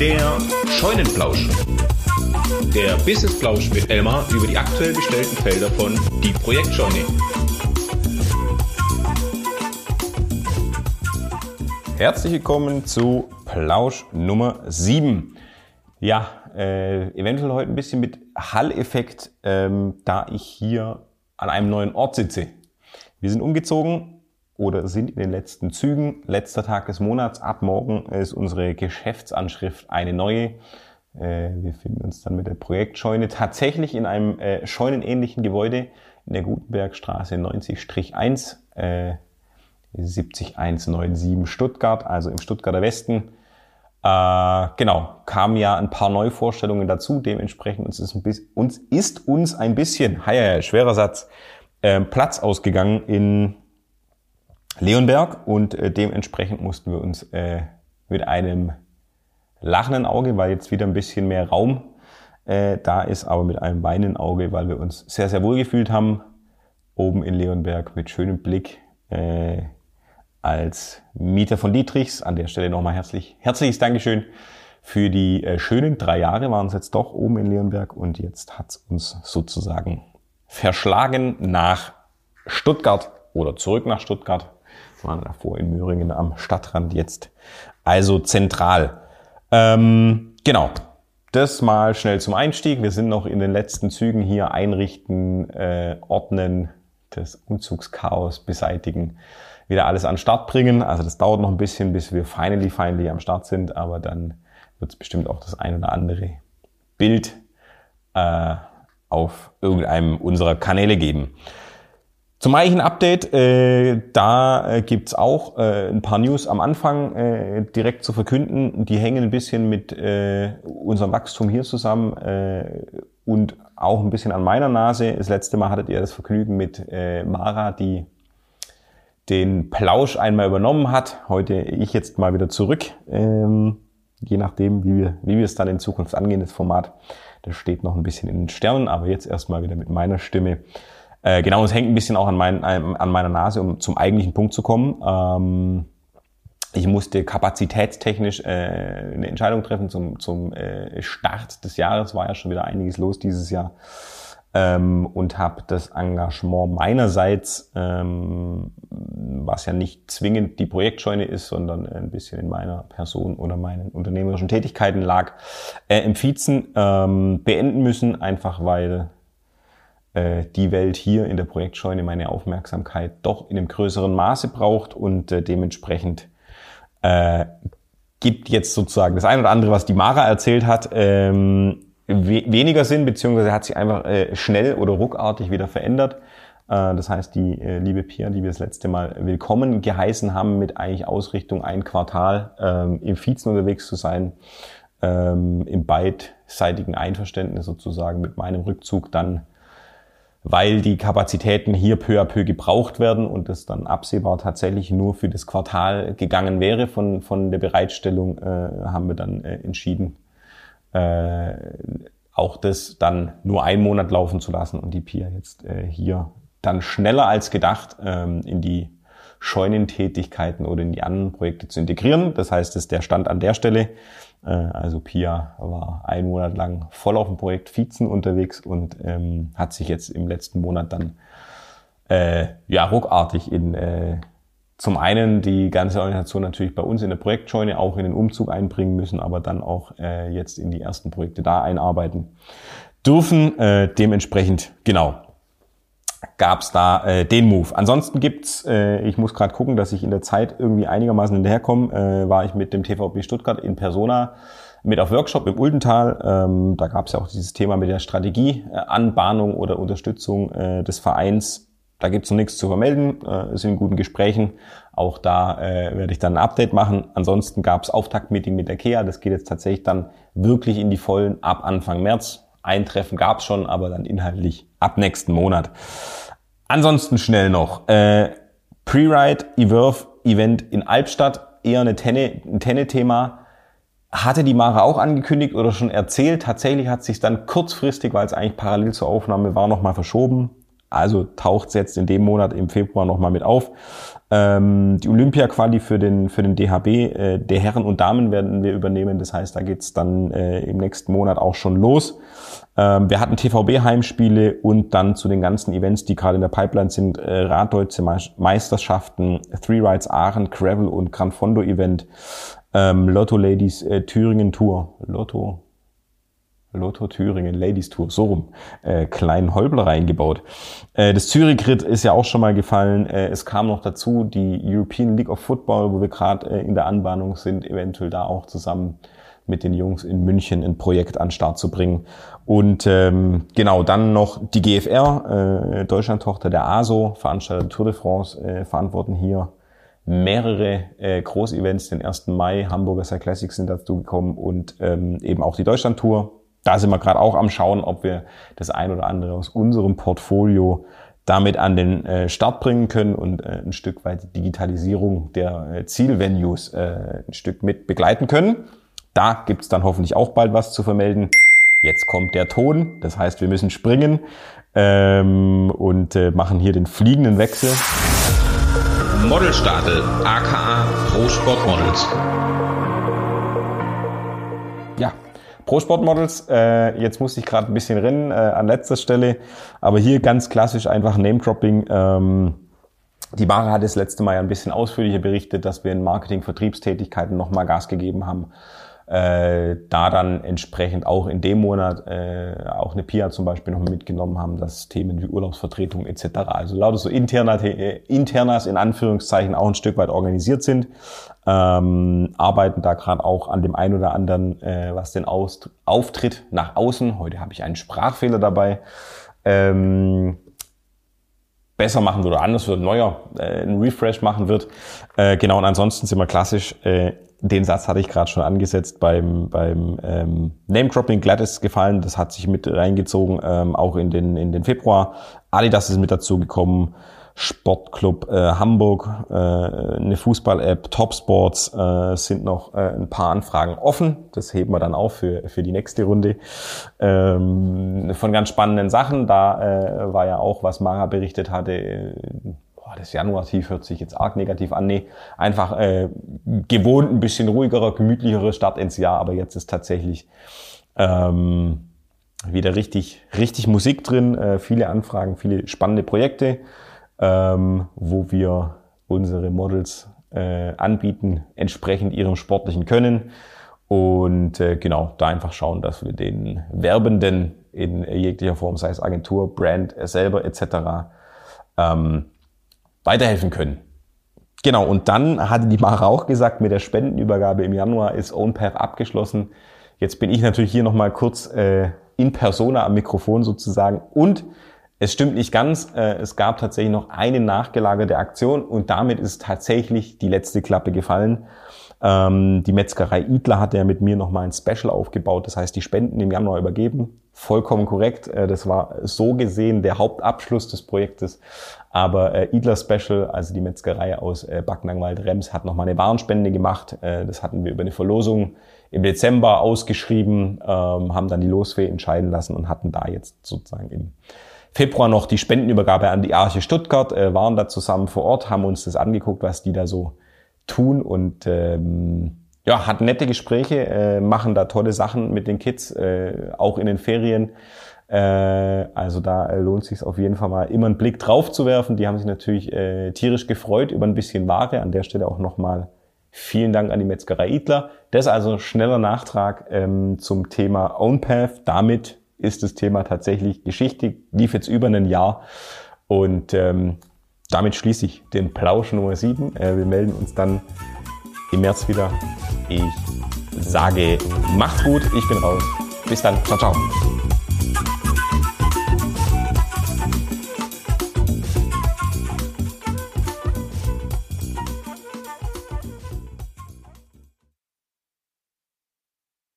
Der Scheunenplausch. Der Businessplausch mit Elmar über die aktuell bestellten Felder von Die Projektscheune. Herzlich willkommen zu Plausch Nummer 7. Ja, äh, eventuell heute ein bisschen mit Hall-Effekt, ähm, da ich hier an einem neuen Ort sitze. Wir sind umgezogen oder sind in den letzten Zügen. Letzter Tag des Monats. Ab morgen ist unsere Geschäftsanschrift eine neue. Äh, wir finden uns dann mit der Projektscheune tatsächlich in einem äh, scheunenähnlichen Gebäude in der Gutenbergstraße 90-1. Äh, 70197 Stuttgart, also im Stuttgarter Westen. Äh, genau, kamen ja ein paar Neuvorstellungen dazu. Dementsprechend uns ist, bisschen, uns, ist uns ein bisschen, ja, schwerer Satz, äh, Platz ausgegangen in Leonberg und äh, dementsprechend mussten wir uns äh, mit einem lachenden Auge, weil jetzt wieder ein bisschen mehr Raum äh, da ist, aber mit einem weinenden Auge, weil wir uns sehr, sehr wohl gefühlt haben, oben in Leonberg mit schönem Blick äh, als Mieter von Dietrichs. An der Stelle nochmal herzlich, herzliches Dankeschön für die äh, schönen drei Jahre waren es jetzt doch oben in Leonberg und jetzt hat's uns sozusagen verschlagen nach Stuttgart oder zurück nach Stuttgart. Waren davor in Möhringen am Stadtrand jetzt. Also zentral. Ähm, genau. Das mal schnell zum Einstieg. Wir sind noch in den letzten Zügen hier einrichten, äh, ordnen, das Umzugschaos beseitigen wieder alles an Start bringen. Also das dauert noch ein bisschen, bis wir finally, finally am Start sind, aber dann wird es bestimmt auch das ein oder andere Bild äh, auf irgendeinem unserer Kanäle geben. Zum eigentlichen Update, äh, da äh, gibt's auch äh, ein paar News am Anfang äh, direkt zu verkünden. Die hängen ein bisschen mit äh, unserem Wachstum hier zusammen äh, und auch ein bisschen an meiner Nase. Das letzte Mal hattet ihr das Vergnügen mit äh, Mara, die den Plausch einmal übernommen hat. Heute ich jetzt mal wieder zurück. Ähm, je nachdem, wie wir, wie wir es dann in Zukunft angehen, das Format. Das steht noch ein bisschen in den Sternen, aber jetzt erstmal wieder mit meiner Stimme. Äh, genau, es hängt ein bisschen auch an, mein, an meiner Nase, um zum eigentlichen Punkt zu kommen. Ähm, ich musste kapazitätstechnisch äh, eine Entscheidung treffen zum, zum äh, Start des Jahres. War ja schon wieder einiges los dieses Jahr ähm, und habe das Engagement meinerseits, ähm, was ja nicht zwingend die Projektscheune ist, sondern ein bisschen in meiner Person oder meinen unternehmerischen Tätigkeiten lag, äh, im Vizen ähm, beenden müssen, einfach weil äh, die Welt hier in der Projektscheune meine Aufmerksamkeit doch in einem größeren Maße braucht und äh, dementsprechend äh, gibt jetzt sozusagen das eine oder andere, was die Mara erzählt hat, ähm, we weniger Sinn, beziehungsweise hat sich einfach äh, schnell oder ruckartig wieder verändert. Äh, das heißt, die äh, liebe Pia, die wir das letzte Mal willkommen geheißen haben, mit eigentlich Ausrichtung ein Quartal ähm, im Vizen unterwegs zu sein, ähm, im beidseitigen Einverständnis sozusagen mit meinem Rückzug dann weil die Kapazitäten hier peu à peu gebraucht werden und es dann absehbar tatsächlich nur für das Quartal gegangen wäre von, von der Bereitstellung, äh, haben wir dann äh, entschieden, äh, auch das dann nur einen Monat laufen zu lassen und die Pia jetzt äh, hier dann schneller als gedacht ähm, in die Scheunentätigkeiten oder in die anderen Projekte zu integrieren. Das heißt, das ist der Stand an der Stelle. Äh, also Pia war einen Monat lang voll auf dem Projekt Vizen unterwegs und ähm, hat sich jetzt im letzten Monat dann äh, ja ruckartig in äh, zum einen die ganze Organisation natürlich bei uns in der Projektscheune auch in den Umzug einbringen müssen, aber dann auch äh, jetzt in die ersten Projekte da einarbeiten dürfen. Äh, dementsprechend, genau, gab's da äh, den Move. Ansonsten gibt's, äh, ich muss gerade gucken, dass ich in der Zeit irgendwie einigermaßen hinterherkomme, äh, war ich mit dem TVB Stuttgart in Persona mit auf Workshop im Uldental. Ähm, da gab's ja auch dieses Thema mit der Strategieanbahnung oder Unterstützung äh, des Vereins da gibt's noch nichts zu vermelden, äh, sind in guten Gesprächen. Auch da äh, werde ich dann ein Update machen. Ansonsten gab's Auftaktmeeting mit der KEA. Das geht jetzt tatsächlich dann wirklich in die Vollen ab Anfang März. Eintreffen gab's schon, aber dann inhaltlich ab nächsten Monat. Ansonsten schnell noch. Äh, Pre-Ride, Ewerf, Event in Albstadt. Eher eine Tenne, ein Tenne-Thema. Hatte die Mara auch angekündigt oder schon erzählt. Tatsächlich hat sich dann kurzfristig, weil es eigentlich parallel zur Aufnahme war, nochmal verschoben also taucht es jetzt in dem Monat im Februar nochmal mit auf. Ähm, die Olympia-Quali für den, für den DHB äh, der Herren und Damen werden wir übernehmen. Das heißt, da geht's dann äh, im nächsten Monat auch schon los. Ähm, wir hatten TVB-Heimspiele und dann zu den ganzen Events, die gerade in der Pipeline sind, äh, Raddeutsche Meisterschaften, Three Rides Aachen, Gravel und Gran Fondo Event, ähm, Lotto Ladies äh, Thüringen Tour. Lotto Lotto Thüringen Ladies Tour, so rum, äh, kleinen Holbler reingebaut. Äh, das Zürich-Ritt ist ja auch schon mal gefallen. Äh, es kam noch dazu die European League of Football, wo wir gerade äh, in der Anbahnung sind, eventuell da auch zusammen mit den Jungs in München ein Projekt an Start zu bringen. Und ähm, genau, dann noch die GFR, äh, Deutschland-Tochter der ASO, Veranstalter Tour de France, äh, verantworten hier mehrere äh, Großevents. Den 1. Mai, Hamburger Classics sind dazu gekommen und ähm, eben auch die Deutschland-Tour da sind wir gerade auch am Schauen, ob wir das ein oder andere aus unserem Portfolio damit an den äh, Start bringen können und äh, ein Stück weit die Digitalisierung der äh, Zielvenues äh, ein Stück mit begleiten können. Da gibt's dann hoffentlich auch bald was zu vermelden. Jetzt kommt der Ton, das heißt, wir müssen springen ähm, und äh, machen hier den fliegenden Wechsel. Modelstadel, aka Pro Sport Models. Pro Sportmodels, äh, jetzt musste ich gerade ein bisschen rennen äh, an letzter Stelle, aber hier ganz klassisch einfach Name-Dropping. Ähm, die Mara hat das letzte Mal ja ein bisschen ausführlicher berichtet, dass wir in Marketing-Vertriebstätigkeiten nochmal Gas gegeben haben äh, da dann entsprechend auch in dem Monat äh, auch eine PIA zum Beispiel noch mitgenommen haben, dass Themen wie Urlaubsvertretung etc., also lauter so interna, äh, internas in Anführungszeichen auch ein Stück weit organisiert sind, ähm, arbeiten da gerade auch an dem einen oder anderen, äh, was den Aus Auftritt nach außen, heute habe ich einen Sprachfehler dabei, ähm, besser machen wird oder anders wird, neuer, äh, ein Refresh machen wird. Äh, genau, und ansonsten sind wir klassisch äh, den Satz hatte ich gerade schon angesetzt beim, beim ähm, Name-Dropping. Gladys gefallen, das hat sich mit reingezogen, ähm, auch in den, in den Februar. Adidas ist mit dazu gekommen. Sportclub äh, Hamburg, äh, eine Fußball-App, Topsports äh, sind noch äh, ein paar Anfragen offen. Das heben wir dann auf für, für die nächste Runde. Ähm, von ganz spannenden Sachen. Da äh, war ja auch, was Mara berichtet hatte, äh, boah, das Januar-Tief hört sich jetzt arg negativ an. Nee, einfach äh, gewohnt ein bisschen ruhigerer, gemütlicherer Start ins Jahr, aber jetzt ist tatsächlich ähm, wieder richtig, richtig Musik drin, äh, viele Anfragen, viele spannende Projekte, ähm, wo wir unsere Models äh, anbieten, entsprechend ihrem sportlichen Können. Und äh, genau, da einfach schauen, dass wir den Werbenden in jeglicher Form, sei es Agentur, Brand selber etc., ähm, weiterhelfen können. Genau, und dann hatte die Mara auch gesagt, mit der Spendenübergabe im Januar ist OwnPath abgeschlossen. Jetzt bin ich natürlich hier nochmal kurz äh, in persona am Mikrofon sozusagen. Und es stimmt nicht ganz, äh, es gab tatsächlich noch eine nachgelagerte Aktion und damit ist tatsächlich die letzte Klappe gefallen. Ähm, die Metzgerei Idler hat ja mit mir nochmal ein Special aufgebaut, das heißt die Spenden im Januar übergeben. Vollkommen korrekt, äh, das war so gesehen der Hauptabschluss des Projektes. Aber äh, Idler Special, also die Metzgerei aus Backnangwald-Rems, hat nochmal eine Warenspende gemacht. Das hatten wir über eine Verlosung im Dezember ausgeschrieben, ähm, haben dann die Losfee entscheiden lassen und hatten da jetzt sozusagen im Februar noch die Spendenübergabe an die Arche Stuttgart, äh, waren da zusammen vor Ort, haben uns das angeguckt, was die da so tun und ähm, ja, hatten nette Gespräche, äh, machen da tolle Sachen mit den Kids, äh, auch in den Ferien. Äh, also da äh, lohnt sich auf jeden Fall mal immer einen Blick drauf zu werfen. Die haben sich natürlich äh, tierisch gefreut über ein bisschen Ware. An der Stelle auch nochmal vielen Dank an die Metzgerei Idler. Das ist also schneller Nachtrag ähm, zum Thema OwnPath. Damit ist das Thema tatsächlich Geschichte, lief jetzt über ein Jahr und ähm, damit schließe ich den Plausch Nummer 7. Äh, wir melden uns dann im März wieder. Ich sage, macht's gut, ich bin raus. Bis dann, ciao, ciao.